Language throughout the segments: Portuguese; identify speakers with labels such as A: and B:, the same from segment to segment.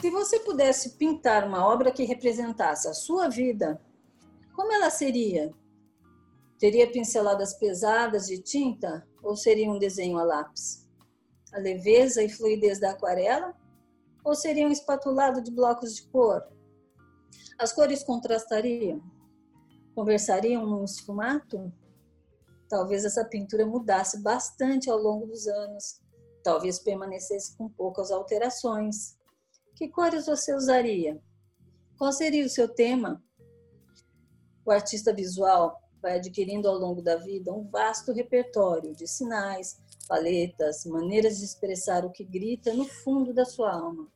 A: Se você pudesse pintar uma obra que representasse a sua vida, como ela seria? Teria pinceladas pesadas de tinta ou seria um desenho a lápis? A leveza e fluidez da aquarela ou seria um espatulado de blocos de cor? As cores contrastariam? Conversariam num esfumato? Talvez essa pintura mudasse bastante ao longo dos anos, talvez permanecesse com poucas alterações. Que cores você usaria? Qual seria o seu tema? O artista visual vai adquirindo ao longo da vida um vasto repertório de sinais, paletas, maneiras de expressar o que grita no fundo da sua alma.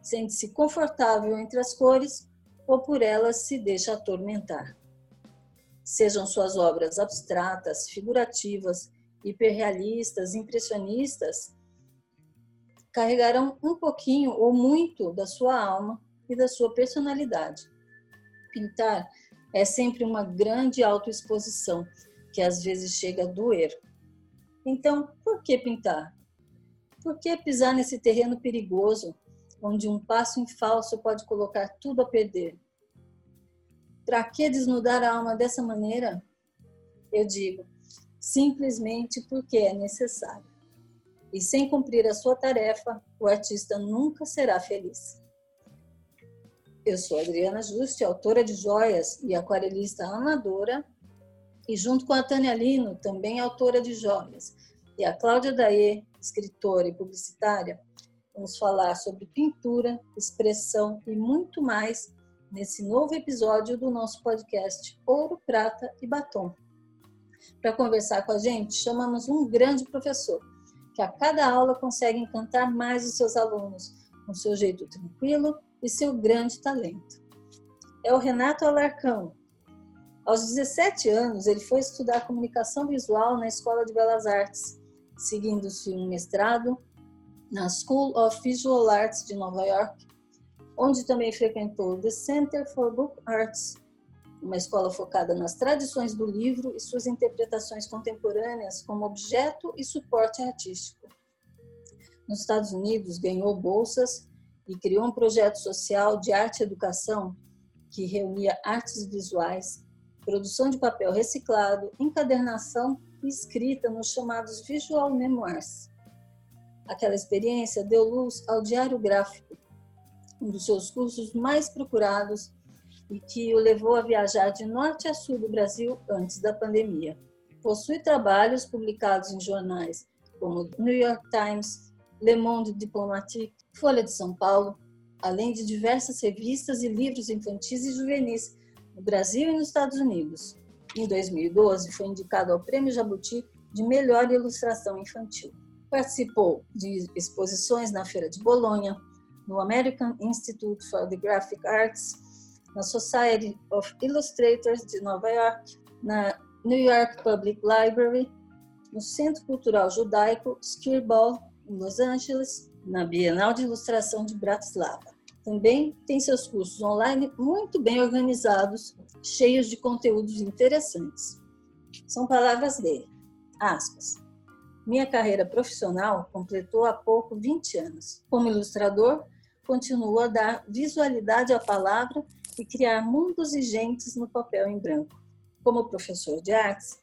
A: Sente-se confortável entre as cores ou por elas se deixa atormentar sejam suas obras abstratas, figurativas, hiperrealistas, impressionistas, carregarão um pouquinho ou muito da sua alma e da sua personalidade. Pintar é sempre uma grande autoexposição que às vezes chega a doer. Então, por que pintar? Por que pisar nesse terreno perigoso, onde um passo em falso pode colocar tudo a perder? Para que desnudar a alma dessa maneira? Eu digo, simplesmente porque é necessário. E sem cumprir a sua tarefa, o artista nunca será feliz. Eu sou Adriana Juste, autora de joias e aquarelista amadora, e junto com a Tânia Lino, também autora de joias, e a Cláudia Daê, escritora e publicitária, vamos falar sobre pintura, expressão e muito mais nesse novo episódio do nosso podcast Ouro, Prata e Batom. Para conversar com a gente, chamamos um grande professor, que a cada aula consegue encantar mais os seus alunos, com seu jeito tranquilo e seu grande talento. É o Renato Alarcão. Aos 17 anos, ele foi estudar comunicação visual na Escola de Belas Artes, seguindo-se um mestrado na School of Visual Arts de Nova York onde também frequentou The Center for Book Arts, uma escola focada nas tradições do livro e suas interpretações contemporâneas como objeto e suporte artístico. Nos Estados Unidos, ganhou bolsas e criou um projeto social de arte educação que reunia artes visuais, produção de papel reciclado, encadernação e escrita nos chamados visual memoirs. Aquela experiência deu luz ao diário gráfico, um dos seus cursos mais procurados e que o levou a viajar de norte a sul do Brasil antes da pandemia. Possui trabalhos publicados em jornais como New York Times, Le Monde Diplomatique, Folha de São Paulo, além de diversas revistas e livros infantis e juvenis no Brasil e nos Estados Unidos. Em 2012, foi indicado ao Prêmio Jabuti de Melhor Ilustração Infantil. Participou de exposições na Feira de Bolonha, no American Institute for the Graphic Arts, na Society of Illustrators de Nova York, na New York Public Library, no Centro Cultural Judaico Skirball, em Los Angeles, na Bienal de Ilustração de Bratislava. Também tem seus cursos online muito bem organizados, cheios de conteúdos interessantes. São palavras dele. Aspas. Minha carreira profissional completou há pouco 20 anos. Como ilustrador, continuo a dar visualidade à palavra e criar mundos e gentes no papel em branco. Como professor de artes,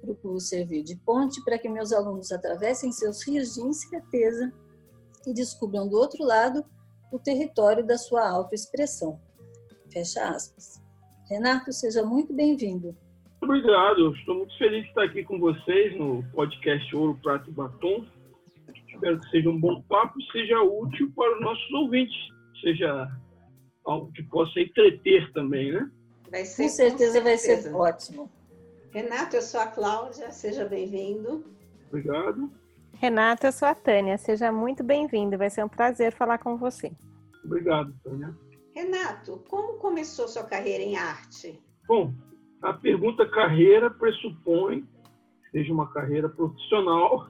A: procuro servir de ponte para que meus alunos atravessem seus rios de incerteza e descubram do outro lado o território da sua autoexpressão. Fecha aspas. Renato, seja muito bem-vindo.
B: Obrigado, estou muito feliz de estar aqui com vocês no podcast Ouro, Prato e Batom. Espero que seja um bom papo e seja útil para os nossos ouvintes, seja algo que possa entreter também, né?
A: Vai ser, com, certeza, com certeza vai ser ótimo.
C: Renato, eu sou a Cláudia, seja bem-vindo.
B: Obrigado.
D: Renato, eu sou a Tânia, seja muito bem-vindo, vai ser um prazer falar com você.
B: Obrigado, Tânia.
C: Renato, como começou sua carreira em arte?
B: Bom, a pergunta carreira pressupõe que seja uma carreira profissional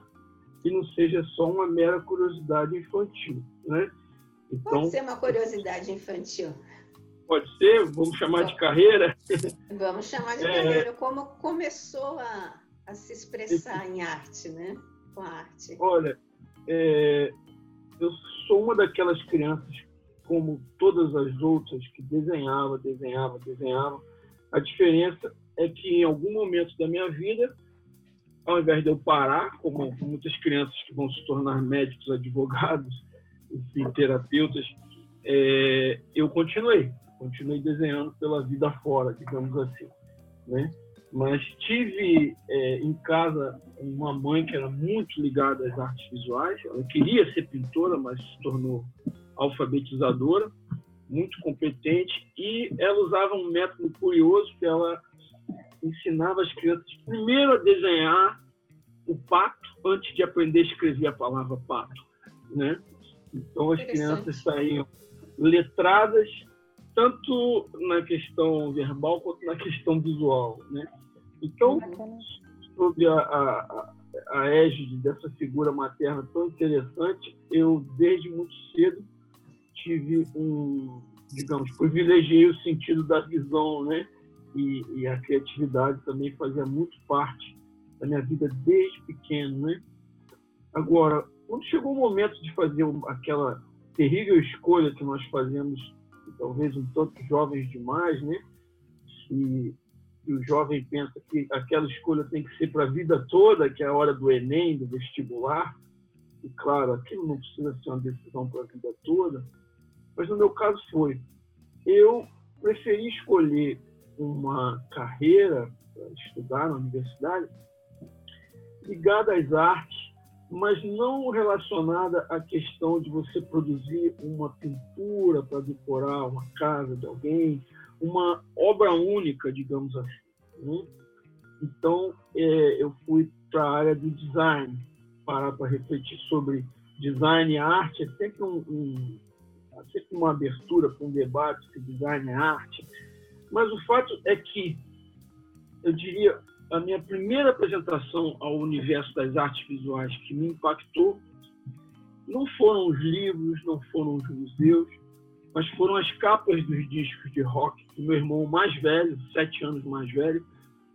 B: que não seja só uma mera curiosidade infantil, né?
C: Então, pode ser uma curiosidade infantil.
B: Pode ser? Vamos chamar de carreira?
C: Vamos chamar de é, carreira. Como começou a, a se expressar em arte, né? Com a arte.
B: Olha, é, eu sou uma daquelas crianças como todas as outras que desenhava, desenhava, desenhava. A diferença é que em algum momento da minha vida, ao invés de eu parar, como muitas crianças que vão se tornar médicos, advogados, enfim, terapeutas, é, eu continuei, continuei desenhando pela vida fora, digamos assim, né? Mas tive é, em casa uma mãe que era muito ligada às artes visuais. Ela queria ser pintora, mas se tornou alfabetizadora, muito competente. E ela usava um método curioso que ela ensinava as crianças primeiro a desenhar o pato antes de aprender a escrever a palavra pato, né? Então as crianças saíam letradas tanto na questão verbal quanto na questão visual, né? Então, sobre a, a, a égide dessa figura materna tão interessante, eu, desde muito cedo, tive um, digamos, privilegiei o sentido da visão, né? E, e, a criatividade também fazia muito parte da minha vida desde pequeno, né? Agora, quando chegou o momento de fazer aquela terrível escolha que nós fazemos, talvez um tanto jovens demais, né? E e o jovem pensa que aquela escolha tem que ser para a vida toda, que é a hora do Enem, do vestibular. E, claro, aquilo não precisa ser uma decisão para a vida toda. Mas, no meu caso, foi. Eu preferi escolher uma carreira para estudar na universidade ligada às artes, mas não relacionada à questão de você produzir uma pintura para decorar uma casa de alguém, uma obra única, digamos assim. Né? Então, é, eu fui para a área do design, parar para refletir sobre design e arte. É sempre, um, um é sempre uma abertura para um debate se design é arte. Mas o fato é que, eu diria, a minha primeira apresentação ao universo das artes visuais que me impactou não foram os livros, não foram os museus, mas foram as capas dos discos de rock que meu irmão mais velho, sete anos mais velho,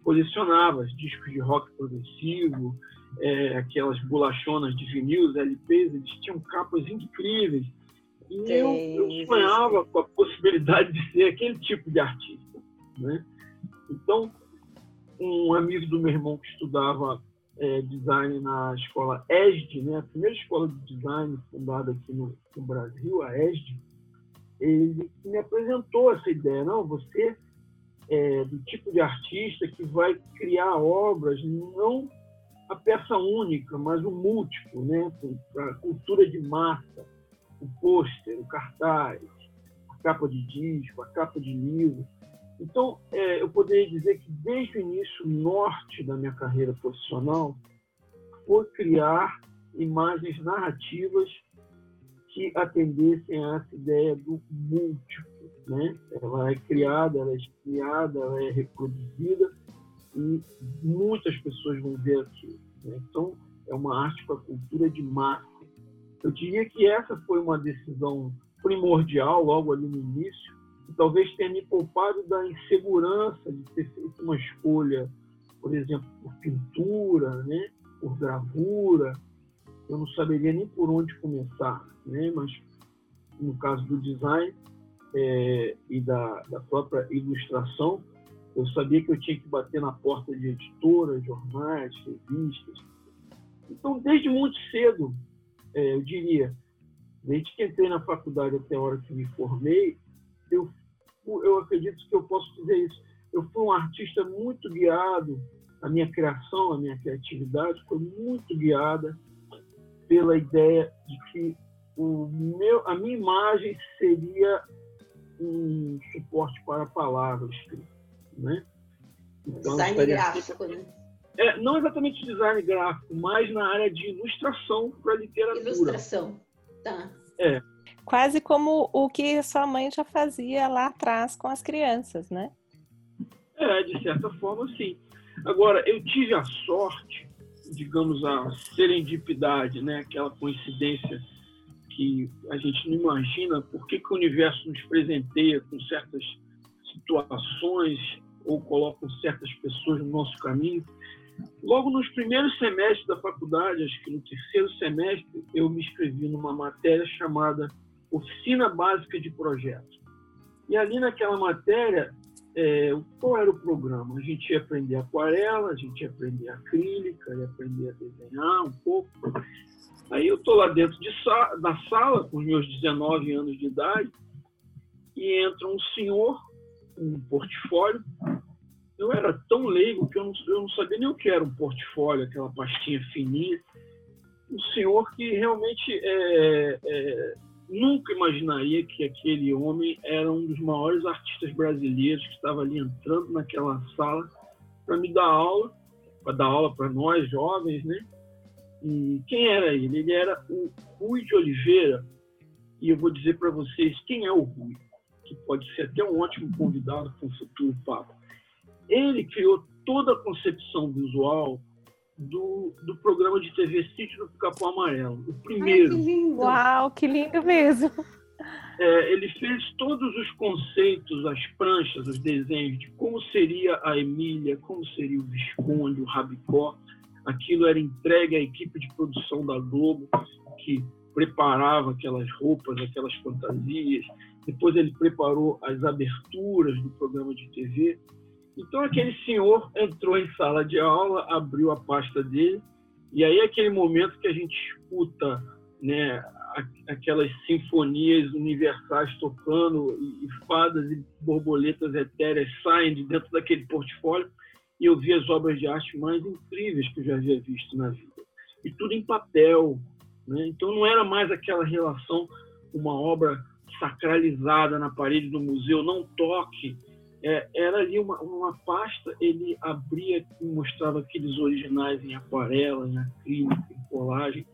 B: colecionava, discos de rock progressivo, é, aquelas bolachonas de vinil, LPs, eles tinham capas incríveis. E eu, eu sonhava com a possibilidade de ser aquele tipo de artista. Né? Então, um amigo do meu irmão que estudava é, design na escola ESD, né, a primeira escola de design fundada aqui no, no Brasil, a ESD, ele me apresentou essa ideia. Não, você é do tipo de artista que vai criar obras, não a peça única, mas o múltiplo, né? a cultura de massa, o pôster, o cartaz, a capa de disco, a capa de livro. Então, é, eu poderia dizer que desde o início, o norte da minha carreira profissional foi criar imagens narrativas que atendessem a essa ideia do múltiplo. Né? Ela é criada, ela é criada, ela é reproduzida e muitas pessoas vão ver aquilo. Né? Então, é uma arte para a cultura de massa. Eu diria que essa foi uma decisão primordial logo ali no início, talvez tenha me poupado da insegurança de ter feito uma escolha, por exemplo, por pintura, né? por gravura, eu não saberia nem por onde começar, né? Mas no caso do design é, e da, da própria ilustração, eu sabia que eu tinha que bater na porta de editoras, jornais, revistas. Então, desde muito cedo, é, eu diria, desde que entrei na faculdade até a hora que me formei, eu, eu acredito que eu posso dizer isso. Eu fui um artista muito guiado, a minha criação, a minha criatividade foi muito guiada pela ideia de que o meu, a minha imagem seria um suporte para a palavra escrita, né?
C: Então, design gráfico, né?
B: É, não exatamente design gráfico, mas na área de ilustração para literatura.
C: Ilustração, tá.
B: É.
D: Quase como o que sua mãe já fazia lá atrás com as crianças, né?
B: É, de certa forma, sim. Agora, eu tive a sorte digamos, a serendipidade, né? aquela coincidência que a gente não imagina por que, que o universo nos presenteia com certas situações ou coloca certas pessoas no nosso caminho. Logo nos primeiros semestres da faculdade, acho que no terceiro semestre, eu me inscrevi numa matéria chamada Oficina Básica de Projetos. E ali naquela matéria, é, qual era o programa? A gente ia aprender aquarela, a gente ia aprender acrílica, ia aprender a desenhar um pouco. Aí eu estou lá dentro de da sala, com meus 19 anos de idade, e entra um senhor, um portfólio. Eu era tão leigo que eu não, eu não sabia nem o que era um portfólio, aquela pastinha fininha. Um senhor que realmente é, é, nunca imaginaria que aquele homem era um dos maiores artistas brasileiros que estava ali entrando naquela sala para me dar aula, para dar aula para nós jovens, né? E quem era ele? Ele era o Rui de Oliveira. E eu vou dizer para vocês quem é o Rui, que pode ser até um ótimo convidado para um futuro papo. Ele criou toda a concepção visual do, do programa de TV Sítio do Capão Amarelo. O primeiro.
D: Ai, que lindo. Uau, que lindo mesmo!
B: É, ele fez todos os conceitos, as pranchas, os desenhos de como seria a Emília, como seria o Visconde, o Rabicó. Aquilo era entregue à equipe de produção da Globo, que preparava aquelas roupas, aquelas fantasias. Depois ele preparou as aberturas do programa de TV. Então aquele senhor entrou em sala de aula, abriu a pasta dele, e aí é aquele momento que a gente escuta né, aquelas sinfonias universais tocando e fadas e borboletas etéreas saem de dentro daquele portfólio e eu vi as obras de arte mais incríveis que eu já havia visto na vida. E tudo em papel. Né? Então não era mais aquela relação, uma obra sacralizada na parede do museu, não toque, é, era ali uma, uma pasta, ele abria e mostrava aqueles originais em aquarela, em acrílico, em colagem.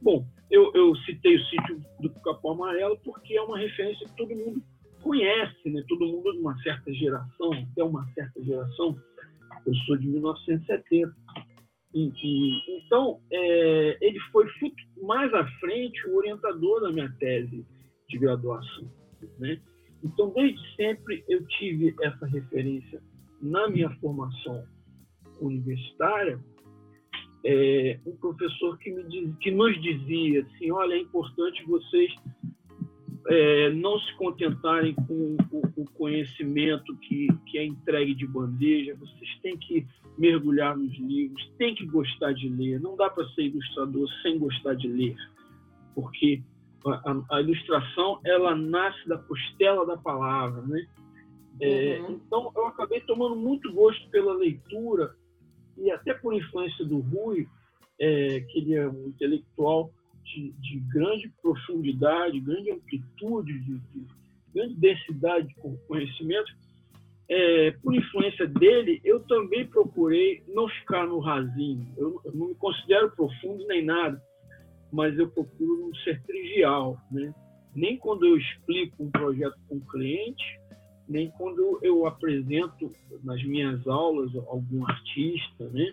B: Bom, eu, eu citei o sítio do Capão Amarelo porque é uma referência que todo mundo conhece, né? todo mundo de uma certa geração, até uma certa geração, eu sou de 1970. E, e, então, é, ele foi mais à frente o orientador da minha tese de graduação. Né? Então, desde sempre eu tive essa referência na minha formação universitária, é, um professor que, me diz, que nos dizia assim, olha, é importante vocês é, não se contentarem com o, conhecimento que, que é entregue de bandeja, vocês têm que mergulhar nos livros, têm que gostar de ler, não dá para ser ilustrador sem gostar de ler, porque a, a, ilustração ela nasce da costela da palavra, né? É, uhum. Então eu acabei tomando muito gosto pela leitura e até por influência do Rui, é, que ele é um intelectual de, de grande profundidade, grande amplitude, de, de grande densidade de conhecimento. É, por influência dele, eu também procurei não ficar no rasinho. Eu, eu não me considero profundo nem nada mas eu procuro não ser trivial, né? Nem quando eu explico um projeto com o cliente, nem quando eu apresento nas minhas aulas algum artista, né?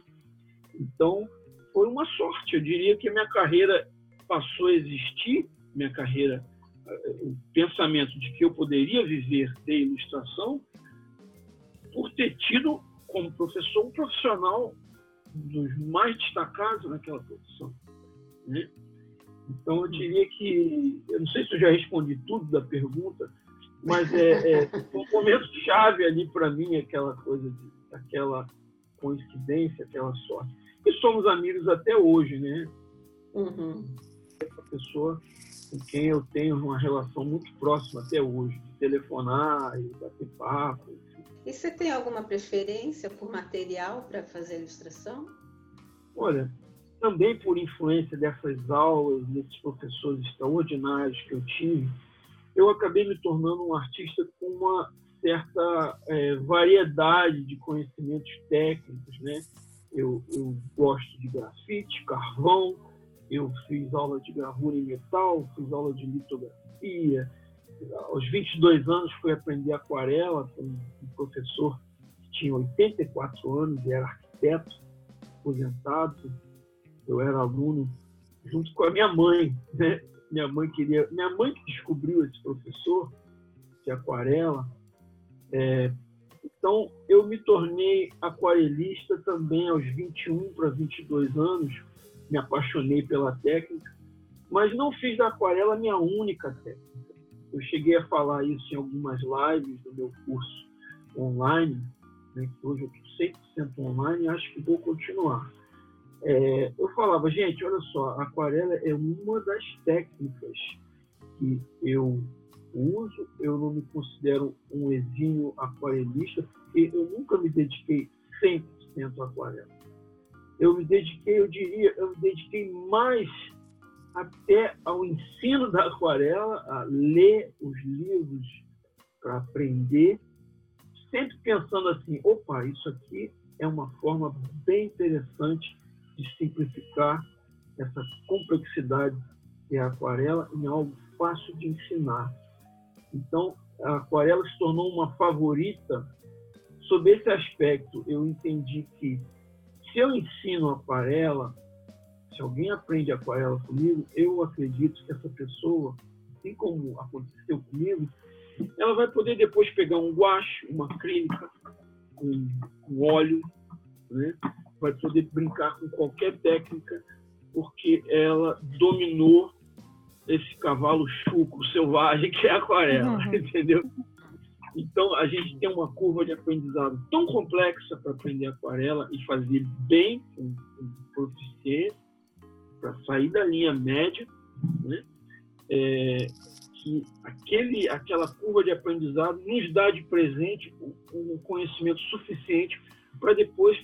B: Então, foi uma sorte. Eu diria que a minha carreira passou a existir, minha carreira, eh, o pensamento de que eu poderia viver de ilustração, por ter tido como professor um profissional dos mais destacados naquela profissão. Né? Então, eu diria que, eu não sei se eu já respondi tudo da pergunta, mas é, é um momento chave ali para mim, aquela coisa, de, aquela coincidência, aquela sorte. E somos amigos até hoje, né? Uhum. Essa pessoa com quem eu tenho uma relação muito próxima até hoje, de telefonar e bater papo. Enfim.
C: E você tem alguma preferência por material para fazer ilustração?
B: Olha, também por influência dessas aulas, desses professores extraordinários que eu tive, eu acabei me tornando um artista com uma certa é, variedade de conhecimentos técnicos, né? Eu, eu, gosto de grafite, carvão, eu fiz aula de gravura em metal, fiz aula de litografia. Aos 22 anos fui aprender aquarela com um professor que tinha 84 anos e era arquiteto, aposentado, eu era aluno junto com a minha mãe, né? Minha mãe queria, minha mãe que descobriu esse professor de aquarela. É, então eu me tornei aquarelista também aos 21 para 22 anos. Me apaixonei pela técnica mas não fiz da aquarela minha única técnica. Eu cheguei a falar isso em algumas lives do meu curso online, né, hoje eu estou 100% online e acho que vou continuar. É, eu falava, gente, olha só, aquarela é uma das técnicas que eu uso, eu não me considero um exímio aquarelista, porque eu nunca me dediquei 100% à aquarela. Eu me dediquei, eu diria, eu me dediquei mais até ao ensino da aquarela, a ler os livros para aprender, sempre pensando assim, opa, isso aqui é uma forma bem interessante de simplificar essa complexidade que é a aquarela em algo fácil de ensinar. Então, a aquarela se tornou uma favorita. Sob esse aspecto, eu entendi que se eu ensino aquarela, se alguém aprende aquarela comigo, eu acredito que essa pessoa, assim como aconteceu comigo, ela vai poder depois pegar um guache, uma acrílica, um, um óleo, né? Vai poder brincar com qualquer técnica, porque ela dominou esse cavalo chuco, selvagem, que é a aquarela, uhum. entendeu? Então, a gente tem uma curva de aprendizado tão complexa para aprender aquarela e fazer bem, com, com proficiência, para sair da linha média, né? É, que aquele, aquela curva de aprendizado nos dá de presente um conhecimento suficiente para depois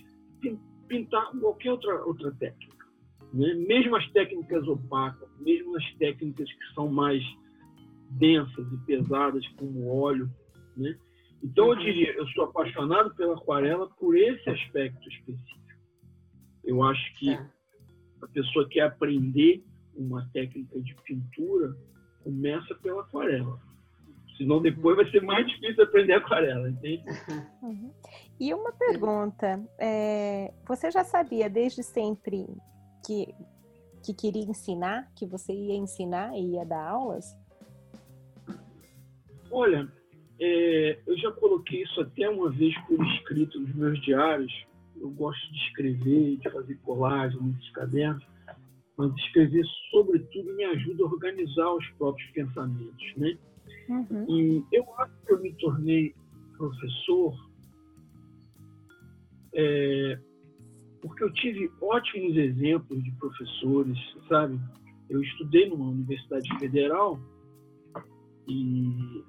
B: pintar com qualquer outra, outra técnica. Né? Mesmo as técnicas opacas, mesmo as técnicas que são mais densas e pesadas, como óleo. Né? Então, eu diria, eu sou apaixonado pela aquarela por esse aspecto específico. Eu acho que é. a pessoa quer aprender uma técnica de pintura, começa pela aquarela. Senão depois vai ser mais difícil aprender aquarela, entende?
D: Uhum. E uma pergunta, é, você já sabia desde sempre que, que queria ensinar, que você ia ensinar e ia dar aulas?
B: Olha, é, eu já coloquei isso até uma vez por escrito nos meus diários. Eu gosto de escrever, de fazer colagem nos cadernos, mas escrever, sobretudo, me ajuda a organizar os próprios pensamentos, né? Uhum. E eu acho que eu me tornei professor é, porque eu tive ótimos exemplos de professores, sabe? Eu estudei numa universidade federal e,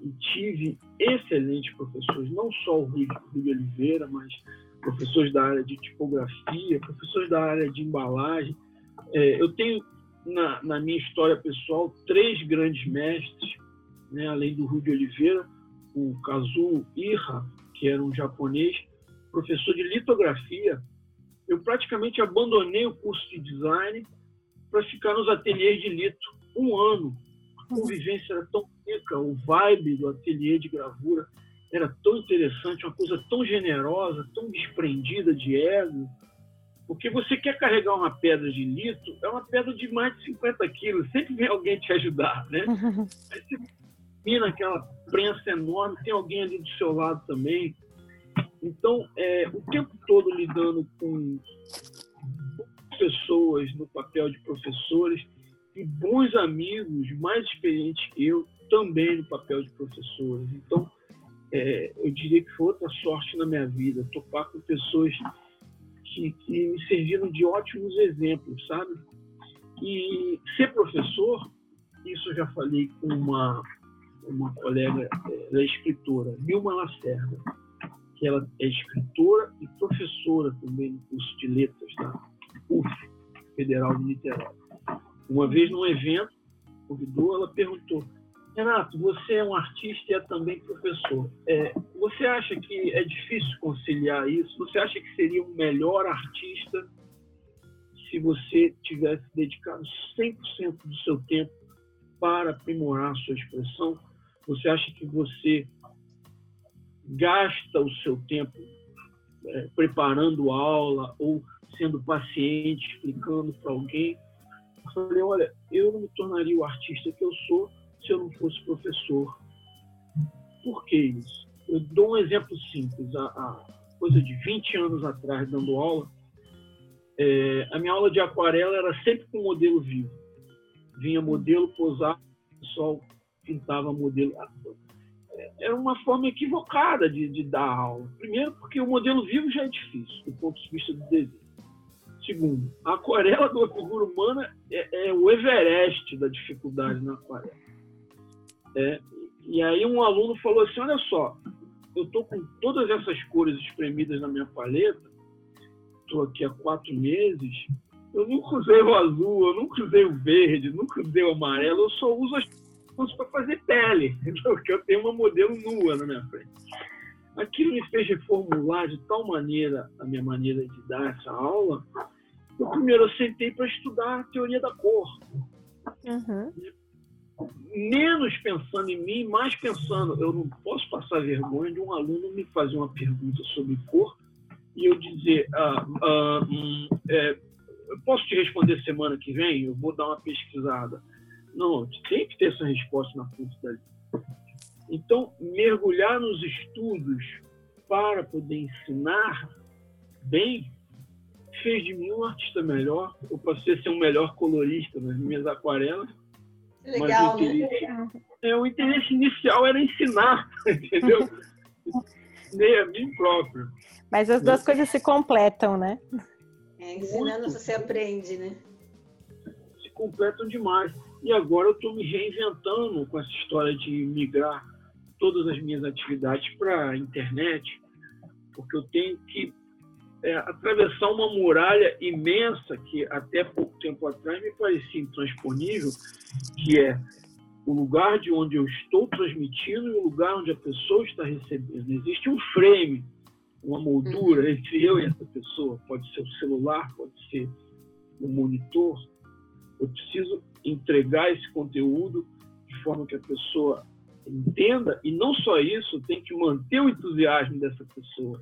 B: e tive excelentes professores, não só o Rui, Rui Oliveira, mas professores da área de tipografia, professores da área de embalagem. É, eu tenho na, na, minha história pessoal três grandes mestres, né, além do Rui de Oliveira, o Kazuo Ira, que era um japonês, professor de litografia, eu praticamente abandonei o curso de design para ficar nos ateliês de lito um ano. A convivência era tão rica, o vibe do ateliê de gravura era tão interessante, uma coisa tão generosa, tão desprendida de ego. Porque você quer carregar uma pedra de lito, é uma pedra de mais de 50 quilos, sempre vem alguém te ajudar, né? Aí você mina aquela prensa enorme, tem alguém ali do seu lado também. Então, é, o tempo todo lidando com pessoas no papel de professores e bons amigos mais experientes que eu também no papel de professores. Então, é, eu diria que foi outra sorte na minha vida, topar com pessoas que, que me serviram de ótimos exemplos, sabe? E ser professor, isso eu já falei com uma, uma colega, ela é escritora, Vilma Lacerda que ela é escritora e professora também no curso de letras da UF, Federal de Niterói. Uma vez num evento, convidou, ela perguntou: Renato, você é um artista e é também professor. É, você acha que é difícil conciliar isso? Você acha que seria um melhor artista se você tivesse dedicado 100% do seu tempo para aprimorar a sua expressão? Você acha que você gasta o seu tempo é, preparando aula ou sendo paciente, explicando para alguém. Eu falei, olha, eu não me tornaria o artista que eu sou se eu não fosse professor. Por que isso? Eu dou um exemplo simples. Há, coisa de 20 anos atrás, dando aula, é, a minha aula de aquarela era sempre com modelo vivo. vinha modelo posar, o pessoal pintava modelo. Era uma forma equivocada de, de dar aula. Primeiro, porque o modelo vivo já é difícil, do ponto de vista do desenho. Segundo, a aquarela de uma figura humana é, é o Everest da dificuldade na aquarela. É, e aí um aluno falou assim, olha só, eu estou com todas essas cores espremidas na minha paleta, estou aqui há quatro meses, eu nunca usei o azul, eu nunca usei o verde, nunca usei o amarelo, eu só uso as cores para fazer pele, porque eu tenho uma modelo nua na minha frente. Aquilo me fez reformular de tal maneira a minha maneira de dar essa aula, que primeiro eu sentei para estudar a teoria da cor. Uhum. Menos pensando em mim, mais pensando, eu não posso passar vergonha de um aluno me fazer uma pergunta sobre cor e eu dizer, ah, ah, hum, é, eu posso te responder semana que vem? Eu vou dar uma pesquisada. Não, tem que ter essa resposta na ponta da Então, mergulhar nos estudos para poder ensinar bem fez de mim um artista melhor. Eu passei a ser um melhor colorista nas minhas aquarelas.
C: Legal, mas o né? interesse, né?
B: é, o interesse inicial era ensinar, entendeu? Nem a mim próprio.
D: Mas as duas coisas se completam, né?
C: É, ensinando Muito. você aprende, né?
B: Se completam demais. E agora eu estou me reinventando com essa história de migrar todas as minhas atividades para a internet, porque eu tenho que é, atravessar uma muralha imensa que até pouco tempo atrás me parecia intransponível, que é o lugar de onde eu estou transmitindo e o lugar onde a pessoa está recebendo. Existe um frame uma moldura uhum. entre eu e essa pessoa. Pode ser o celular, pode ser o monitor. Eu preciso entregar esse conteúdo de forma que a pessoa entenda e não só isso, tem que manter o entusiasmo dessa pessoa.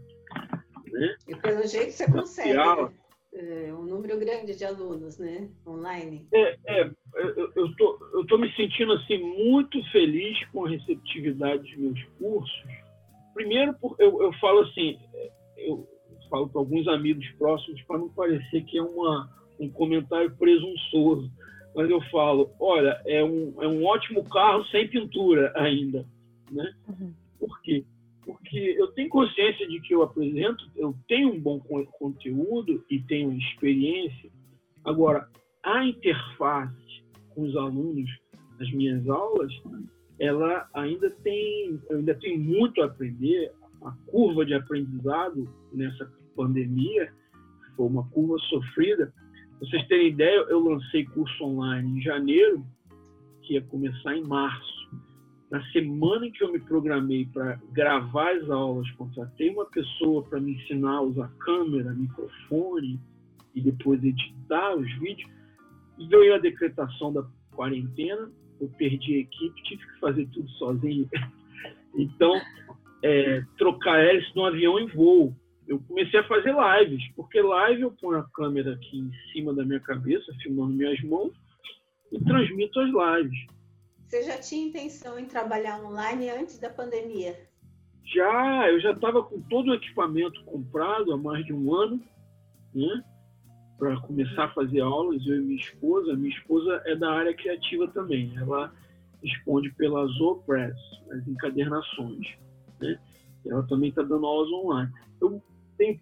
B: Né?
C: E pelo jeito você consegue. Né? É, um número grande de alunos, né? Online.
B: É, é eu, tô, eu tô me sentindo assim muito feliz com a receptividade dos meus cursos Primeiro, eu, eu falo assim, eu falo para alguns amigos próximos para não parecer que é uma, um comentário presunçoso, mas eu falo, olha, é um, é um ótimo carro sem pintura ainda, né? Uhum. Por quê? Porque eu tenho consciência de que eu apresento, eu tenho um bom conteúdo e tenho experiência. Agora, a interface com os alunos nas minhas aulas ela ainda tem, ainda tem muito a aprender. A curva de aprendizado nessa pandemia foi uma curva sofrida. Vocês terem ideia, eu lancei curso online em janeiro, que ia começar em março. Na semana em que eu me programei para gravar as aulas, contratei uma pessoa para me ensinar a usar câmera, microfone e depois editar os vídeos. Veio a decretação da quarentena eu perdi a equipe, tive que fazer tudo sozinho. Então, é, trocar hélice no avião em voo. Eu comecei a fazer lives, porque live eu ponho a câmera aqui em cima da minha cabeça, filmando minhas mãos, e transmito as lives.
C: Você já tinha intenção em trabalhar online antes da pandemia?
B: Já, eu já estava com todo o equipamento comprado há mais de um ano, né? para começar a fazer aulas, eu e minha esposa. Minha esposa é da área criativa também. Ela responde pela Zopress, as encadernações. Né? Ela também está dando aulas online. Eu tenho,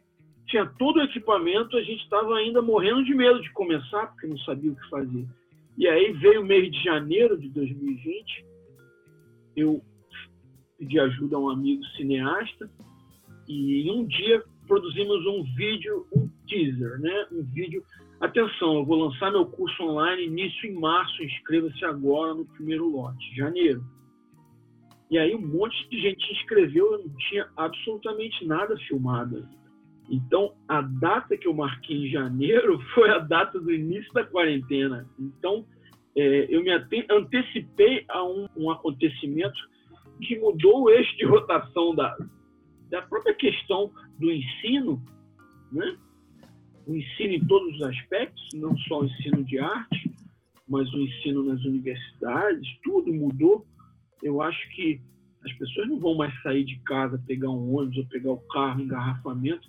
B: tinha todo o equipamento, a gente estava ainda morrendo de medo de começar, porque não sabia o que fazer. E aí veio o mês de janeiro de 2020, eu pedi ajuda a um amigo cineasta, e em um dia produzimos um vídeo, um teaser, né? Um vídeo. Atenção, eu vou lançar meu curso online início em março. Inscreva-se agora no primeiro lote, janeiro. E aí um monte de gente se inscreveu, eu não tinha absolutamente nada filmado. Então, a data que eu marquei em janeiro foi a data do início da quarentena. Então, é, eu me antecipei a um, um acontecimento que mudou o eixo de rotação da, da própria questão do ensino, né? o ensino em todos os aspectos, não só o ensino de arte, mas o ensino nas universidades, tudo mudou. Eu acho que as pessoas não vão mais sair de casa, pegar um ônibus ou pegar o carro, engarrafamento,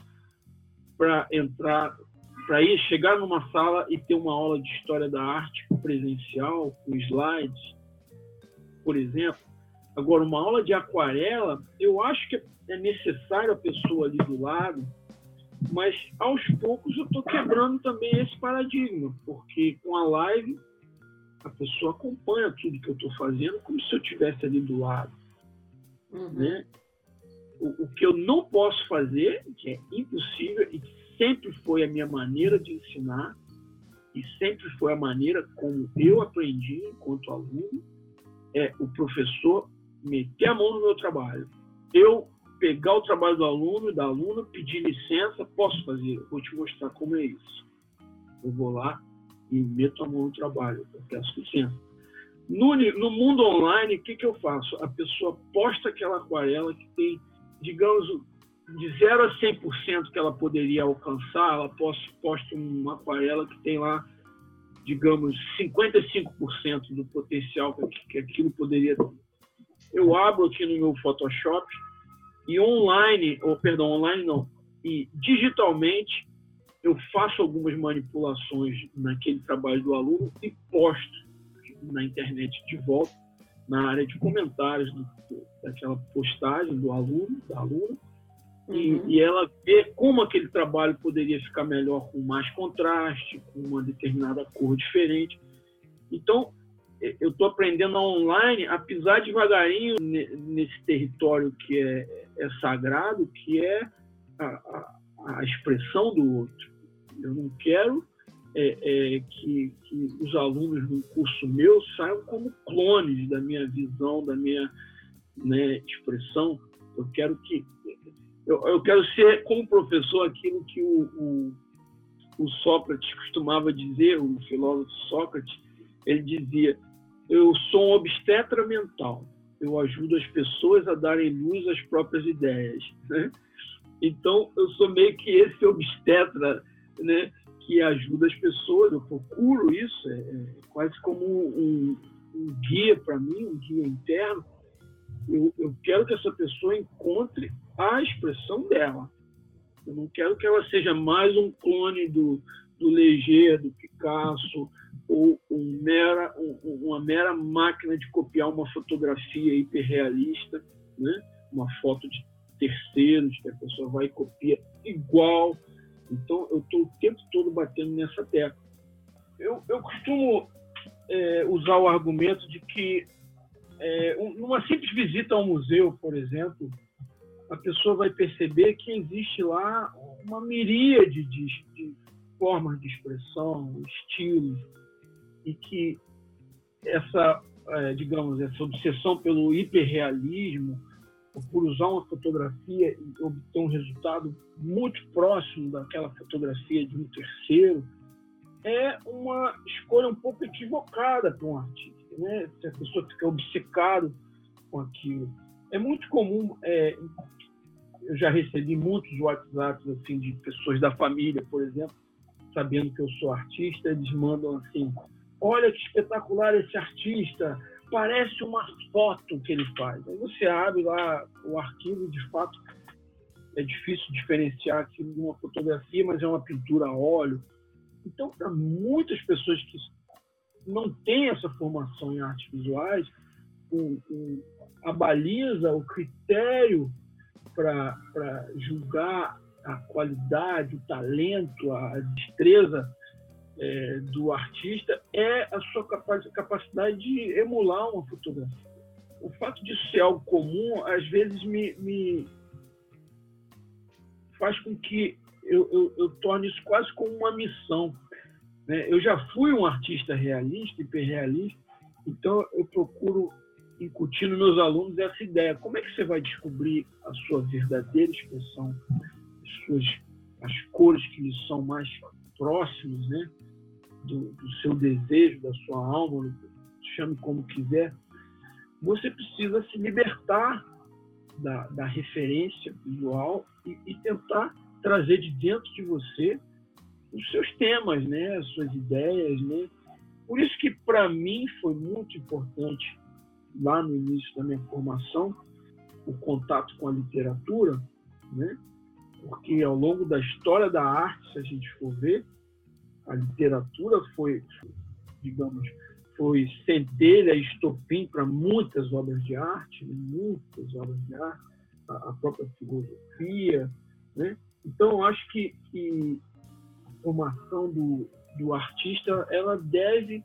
B: para entrar para ir chegar numa sala e ter uma aula de história da arte presencial, com slides, por exemplo. Agora, uma aula de aquarela, eu acho que é necessário a pessoa ali do lado, mas aos poucos eu estou quebrando também esse paradigma, porque com a live a pessoa acompanha tudo que eu estou fazendo como se eu estivesse ali do lado. Uhum. Né? O, o, que eu não posso fazer, que é impossível e que sempre foi a minha maneira de ensinar e sempre foi a maneira como eu aprendi enquanto aluno, é o professor meter a mão no meu trabalho. Eu pegar o trabalho do aluno e da aluna, pedir licença, posso fazer, vou te mostrar como é isso. Eu vou lá e meto a mão no trabalho, eu peço licença. No, no mundo online, o que, que eu faço? A pessoa posta aquela aquarela que tem, digamos, de 0 a 100% que ela poderia alcançar, ela posta uma aquarela que tem lá, digamos, 55% do potencial que, aquilo poderia ter. Eu abro aqui no meu Photoshop e online, ou perdão, online não, e digitalmente eu faço algumas manipulações naquele trabalho do aluno e posto na internet de volta, na área de comentários daquela postagem do aluno, da aluna, uhum. e, e, ela vê como aquele trabalho poderia ficar melhor com mais contraste, com uma determinada cor diferente. Então, eu estou aprendendo online a pisar devagarinho nesse território que é, é sagrado, que é a, a, a expressão do outro. Eu não quero é, é, que, que, os alunos do curso meu saiam como clones da minha visão, da minha né, expressão. Eu quero que eu, eu, quero ser como professor aquilo que o, o, o Sócrates costumava dizer, o filósofo Sócrates, ele dizia: eu sou um obstetra mental. Eu ajudo as pessoas a darem luz às próprias ideias. Né? Então, eu sou meio que esse obstetra né, que ajuda as pessoas, eu procuro isso, é, é quase como um, um guia para mim, um guia interno. Eu, eu quero que essa pessoa encontre a expressão dela. Eu não quero que ela seja mais um clone do, do Leger, do Picasso, ou um mera, um, uma mera máquina de copiar uma fotografia hiperrealista, né? uma foto de terceiros que a pessoa vai e copia igual então, eu estou o tempo todo batendo nessa tecla. Eu, eu costumo é, usar o argumento de que, é, numa simples visita ao museu, por exemplo, a pessoa vai perceber que existe lá uma miríade de, de formas de expressão, estilos, e que essa, é, digamos, essa obsessão pelo hiperrealismo por usar uma fotografia e obter um resultado muito próximo daquela fotografia de um terceiro, é uma escolha um pouco equivocada para um artista. Né? Se a pessoa fica obcecado com aquilo. É muito comum, é, eu já recebi muitos WhatsApps assim, de pessoas da família, por exemplo, sabendo que eu sou artista, eles mandam assim: olha que espetacular esse artista, parece uma foto que ele faz. Aí você abre lá o arquivo, de fato, é difícil diferenciar aquilo de uma fotografia, mas é uma pintura a óleo. Então, para muitas pessoas que não têm essa formação em artes visuais, o, o, a baliza, o critério para julgar a qualidade, o talento, a destreza é, do artista é a sua capacidade de emular uma fotografia. O fato de ser algo comum, às vezes, me, me faz com que eu, eu, eu, torne isso quase como uma missão. Né? Eu já fui um artista realista, hiperrealista, então eu procuro incutir nos meus alunos essa ideia. Como é que você vai descobrir a sua verdadeira expressão, as, suas, as cores que lhe são mais próximas, né? Do, do seu desejo, da sua alma, chame como quiser, você precisa se libertar da, da referência visual e, e, tentar trazer de dentro de você os seus temas, né, as suas ideias, né. Por isso que para mim foi muito importante lá no início da minha formação o contato com a literatura, né, porque ao longo da história da arte, se a gente for ver, a literatura foi, digamos, foi centelha, estopim para muitas obras de arte, né? muitas obras de arte, a, própria filosofia, né? Então, acho que, que a formação do, do artista ela deve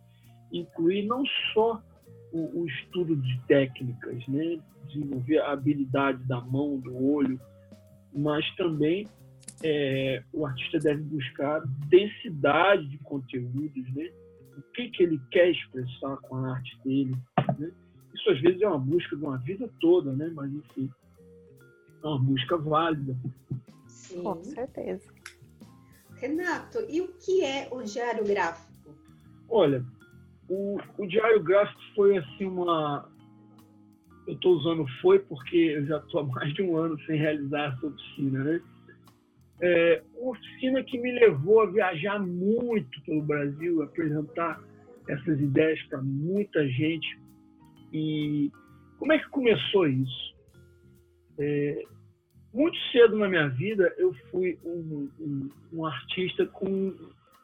B: incluir não só o, o, estudo de técnicas, né? desenvolver a habilidade da mão, do olho, mas também é, o artista deve buscar densidade de conteúdos, né? o que, que ele quer expressar com a arte dele. Né? Isso às vezes é uma busca de uma vida toda, né? mas enfim, é uma busca válida.
D: Sim. Com certeza.
C: Renato, e o que é o diário gráfico?
B: Olha, o, o diário gráfico foi assim uma. Eu estou usando foi porque eu já estou há mais de um ano sem realizar essa oficina, né? É, oficina que me levou a viajar muito pelo Brasil, apresentar essas ideias para muita gente. E como é que começou isso? É, muito cedo na minha vida, eu fui um, um, um, artista com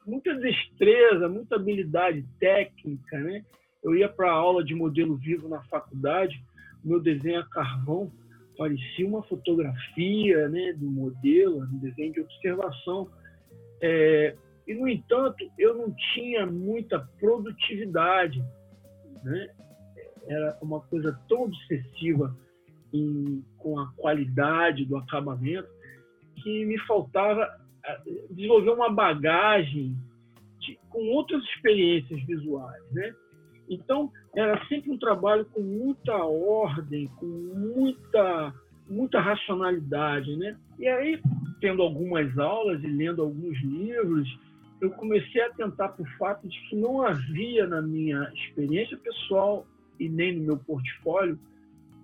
B: muita destreza, muita habilidade técnica, né? Eu ia para a aula de modelo vivo na faculdade, meu desenho a carvão parecia uma fotografia, né, do modelo, um desenho de observação. É, e no entanto, eu não tinha muita produtividade, né? Era uma coisa tão obsessiva em, com a qualidade do acabamento, que me faltava eh, desenvolver uma bagagem de, com outras experiências visuais, né? Então, era sempre um trabalho com muita ordem, com muita, muita racionalidade, né? E aí, tendo algumas aulas e lendo alguns livros, eu comecei a tentar por fato de que não havia na minha experiência pessoal e nem no meu portfólio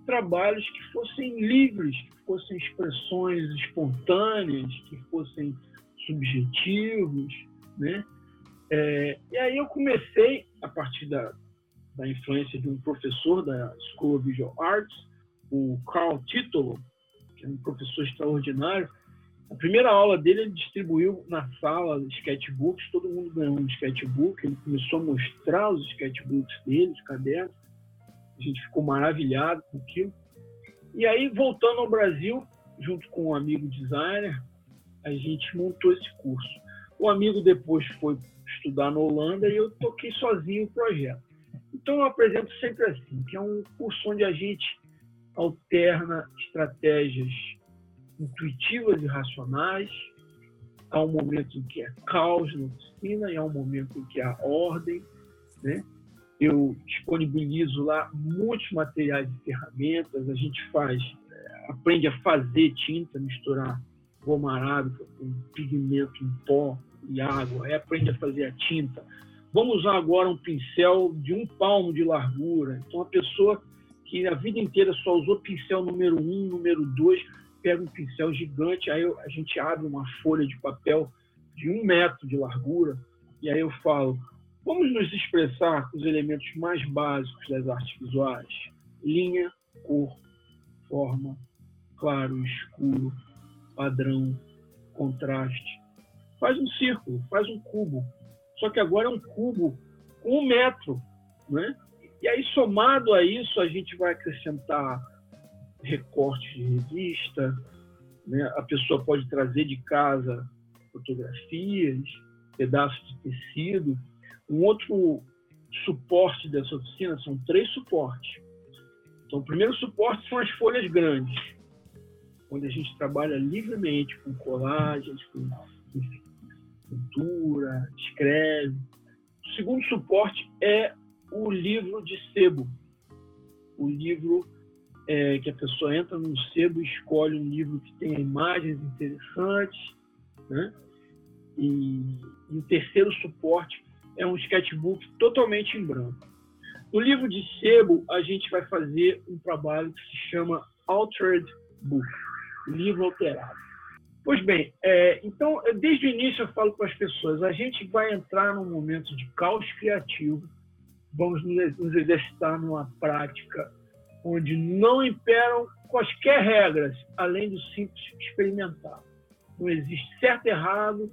B: trabalhos que fossem livres, que fossem expressões espontâneas, que fossem subjetivos, né? É, e aí eu comecei, a partir da, da influência de um professor da School of Visual Arts, o Carl Titolo, que é um professor extraordinário, a primeira aula dele ele distribuiu na sala sketchbooks, todo mundo ganhou um sketchbook, ele começou a mostrar os sketchbooks dele, os cadernos, a gente ficou maravilhado com aquilo. E aí, voltando ao Brasil, junto com um amigo designer, a gente montou esse curso. O amigo depois foi estudar na Holanda e eu toquei sozinho o projeto. Então, eu apresento sempre assim, que é um curso onde a gente alterna estratégias intuitivas e racionais. Há um momento em que é caos na oficina e há um momento em que há ordem, né? eu disponibilizo lá muitos materiais e ferramentas. A gente faz, é, aprende a fazer tinta, misturar goma arábica com pigmento em pó e água, aí aprende a fazer a tinta. Vamos usar agora um pincel de um palmo de largura. Então, a pessoa que a vida inteira só usou pincel número um, número dois, pega um pincel gigante, aí a gente abre uma folha de papel de um metro de largura, e aí eu falo, Vamos nos expressar com os elementos mais básicos das artes visuais: linha, cor, forma, claro, escuro, padrão, contraste. Faz um círculo, faz um cubo. Só que agora é um cubo um metro, né? E aí, somado a isso, a gente vai acrescentar recortes de revista, né? a pessoa pode trazer de casa fotografias, pedaços de tecido, um outro suporte dessa oficina são três suportes. Então, o primeiro suporte são as folhas grandes, onde a gente trabalha livremente com colagens, com pintura, escreve. O segundo suporte é o livro de sebo. O livro é, que a pessoa entra no sebo e escolhe um livro que tenha imagens interessantes. Né? E, e o terceiro suporte é um sketchbook totalmente em branco. No livro de sebo, a gente vai fazer um trabalho que se chama Altered Book, livro alterado. Pois bem, é, então, desde o início eu falo para as pessoas, a gente vai entrar num momento de caos criativo, vamos nos exercitar numa prática onde não imperam quaisquer regras, além do simples experimentar. não existe certo e errado,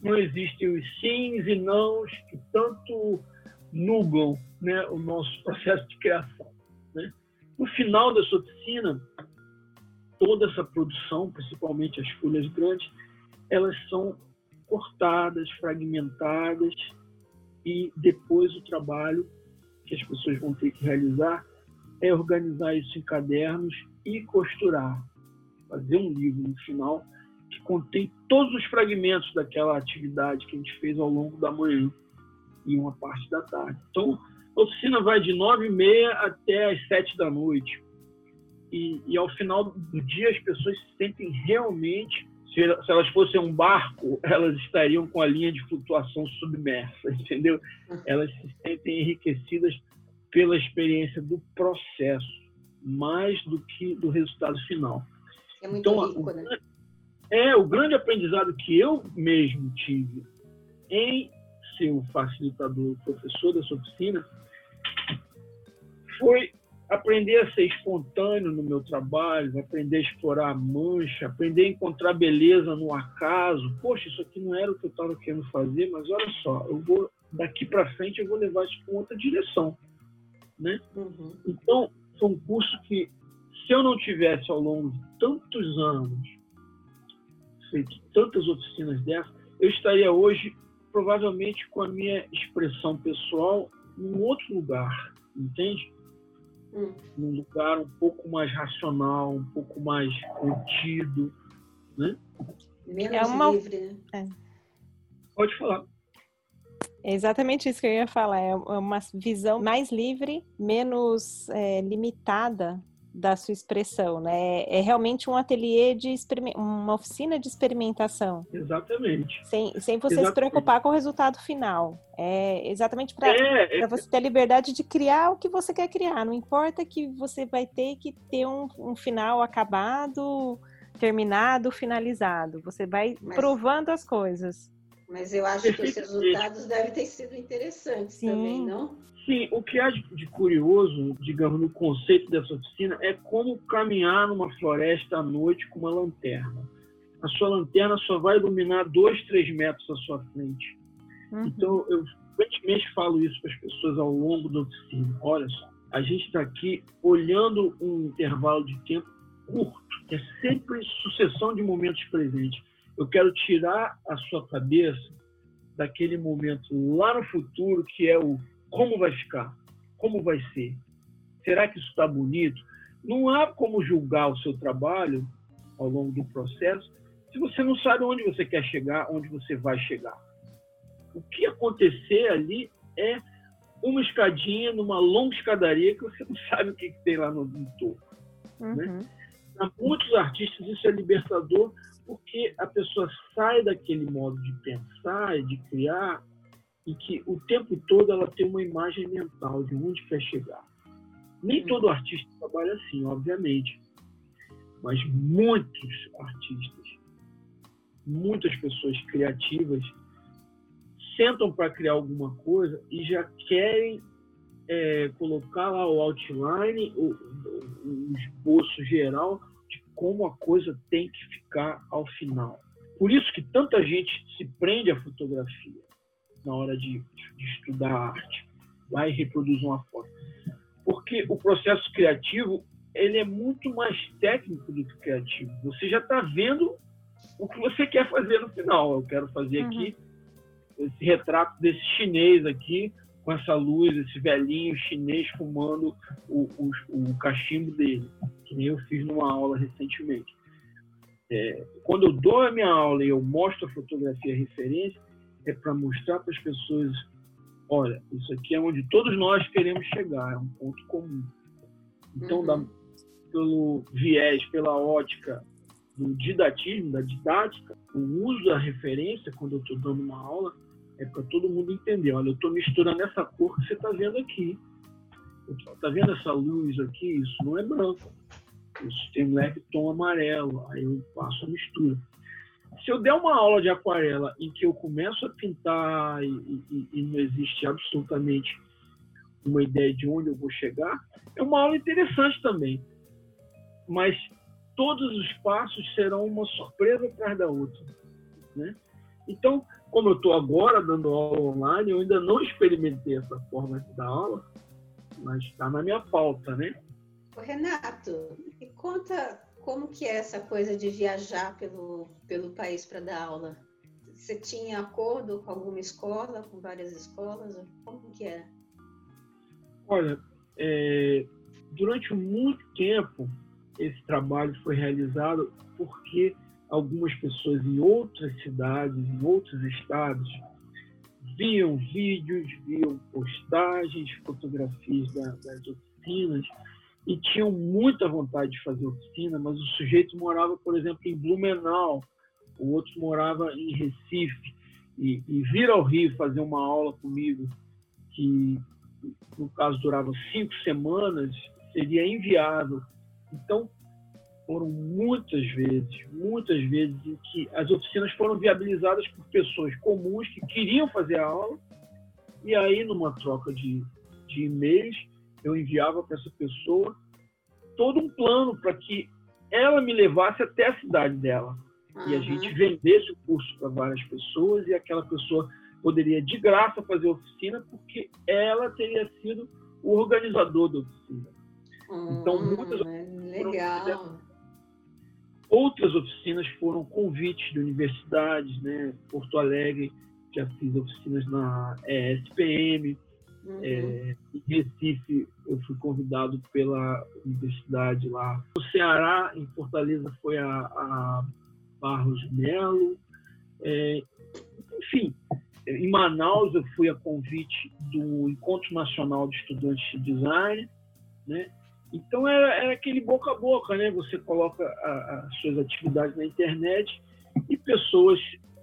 B: não existem os sims e nãos que tanto nublam né, o nosso processo de criação. Né? No final dessa oficina, toda essa produção, principalmente as folhas grandes, elas são cortadas, fragmentadas e depois o trabalho que as pessoas vão ter que realizar é organizar isso em cadernos e costurar, fazer um livro no final que contém todos os fragmentos daquela atividade que a gente fez ao longo da manhã e uma parte da tarde. Então, a oficina vai de nove e meia até as sete da noite. E, e, ao final do dia as pessoas se sentem realmente, se, se, elas fossem um barco, elas estariam com a linha de flutuação submersa, entendeu? Elas se sentem enriquecidas pela experiência do processo, mais do que do resultado final.
C: É muito então, rico,
B: o,
C: né?
B: É, o grande aprendizado que eu mesmo tive em ser o facilitador, o professor dessa oficina, foi aprender a ser espontâneo no meu trabalho, aprender a explorar a mancha, aprender a encontrar beleza no acaso. Poxa, isso aqui não era o que eu estava querendo fazer, mas olha só, eu vou daqui para frente eu vou levar isso para outra direção, né? Uhum. Então, foi um curso que se eu não tivesse ao longo de tantos anos feito tantas oficinas dessas, eu estaria hoje provavelmente com a minha expressão pessoal em outro lugar, entende? Hum. Num lugar um pouco mais racional, um pouco mais contido, né?
C: Menos é uma... livre, né? É.
B: Pode falar.
D: É exatamente isso que eu ia falar. É uma visão mais livre, menos é, limitada da sua expressão, né? É realmente um ateliê de uma oficina de experimentação.
B: Exatamente.
D: Sem, sem você exatamente. se preocupar com o resultado final. É exatamente para é, é, você ter a liberdade de criar o que você quer criar. Não importa que você vai ter que ter um, um final acabado, terminado, finalizado. Você vai Mas... provando as coisas.
C: Mas eu acho que os resultados devem ter sido interessantes Sim. também, não?
B: Sim, o que há de curioso, digamos, no conceito dessa oficina é como caminhar numa floresta à noite com uma lanterna. A sua lanterna só vai iluminar dois, três metros à sua frente. Uhum. Então, eu frequentemente falo isso para as pessoas ao longo da oficina. Olha só, a gente está aqui olhando um intervalo de tempo curto, que é sempre sucessão de momentos presentes. Eu quero tirar a sua cabeça daquele momento lá no futuro, que é o como vai ficar, como vai ser. Será que isso está bonito? Não há como julgar o seu trabalho ao longo do processo se você não sabe onde você quer chegar, onde você vai chegar. O que acontecer ali é uma escadinha numa longa escadaria que você não sabe o que, que tem lá no, no topo. Né? Uhum. Né? Para muitos artistas isso é libertador porque a pessoa sai daquele modo de pensar e de criar e que o tempo todo ela tem uma imagem mental de onde quer chegar. Nem todo artista trabalha assim, obviamente, mas muitos artistas, muitas pessoas criativas sentam para criar alguma coisa e já querem é, colocar lá o outline, o, o esboço geral como a coisa tem que ficar ao final. Por isso que tanta gente se prende à fotografia na hora de, de estudar arte. Vai e reproduz uma foto. Porque o processo criativo ele é muito mais técnico do que criativo. Você já está vendo o que você quer fazer no final. Eu quero fazer uhum. aqui esse retrato desse chinês aqui com essa luz, esse velhinho chinês fumando o, o, o cachimbo dele, que nem eu fiz numa aula recentemente. É, quando eu dou a minha aula e eu mostro a fotografia referência, é para mostrar para as pessoas, olha, isso aqui é onde todos nós queremos chegar, é um ponto comum. Então, uhum. da, pelo viés, pela ótica do didatismo, da didática, o uso da referência, quando eu estou dando uma aula, é para todo mundo entender. Olha, eu estou misturando essa cor que você está vendo aqui. Está vendo essa luz aqui? Isso não é branco. Isso tem um leve tom amarelo. Aí eu faço a mistura se eu der uma aula de aquarela em que eu começo a pintar e, e, e, não existe absolutamente uma ideia de onde eu vou chegar, é uma aula interessante também. Mas todos os passos serão uma surpresa atrás da outra. Né? Então, como eu estou agora dando aula online, eu ainda não experimentei essa forma de dar aula, mas está na minha pauta, né?
C: Renato, me conta como que é essa coisa de viajar pelo, pelo país para dar aula? Você tinha acordo com alguma escola, com várias escolas? Como que é?
B: Olha, é, durante muito tempo esse trabalho foi realizado porque algumas pessoas em outras cidades, em outros estados, viam vídeos, viam postagens, fotografias das oficinas e tinham muita vontade de fazer oficina, mas o sujeito morava, por exemplo, em Blumenau, o outro morava em Recife, e, e vir ao Rio fazer uma aula comigo, que no caso durava cinco semanas, seria inviável. Então, foram muitas vezes, muitas vezes em que as oficinas foram viabilizadas por pessoas comuns que queriam fazer a aula, e aí, numa troca de, de e-mails, eu enviava para essa pessoa todo um plano para que ela me levasse até a cidade dela. Uhum. E a gente vendesse o curso para várias pessoas e aquela pessoa poderia de graça fazer oficina porque ela teria sido o organizador da oficina.
C: Uhum, então, muitas legal.
B: Outras oficinas foram convites de universidades, né? Porto Alegre já fiz oficinas na ESPM, Uhum. É, em Recife, eu fui convidado pela universidade lá. No Ceará, em Fortaleza, foi a, a Barros Melo. É, enfim, em Manaus, eu fui a convite do Encontro Nacional de Estudantes de Design. Né? Então, era, era aquele boca a boca, né? Você coloca as suas atividades na internet e pessoas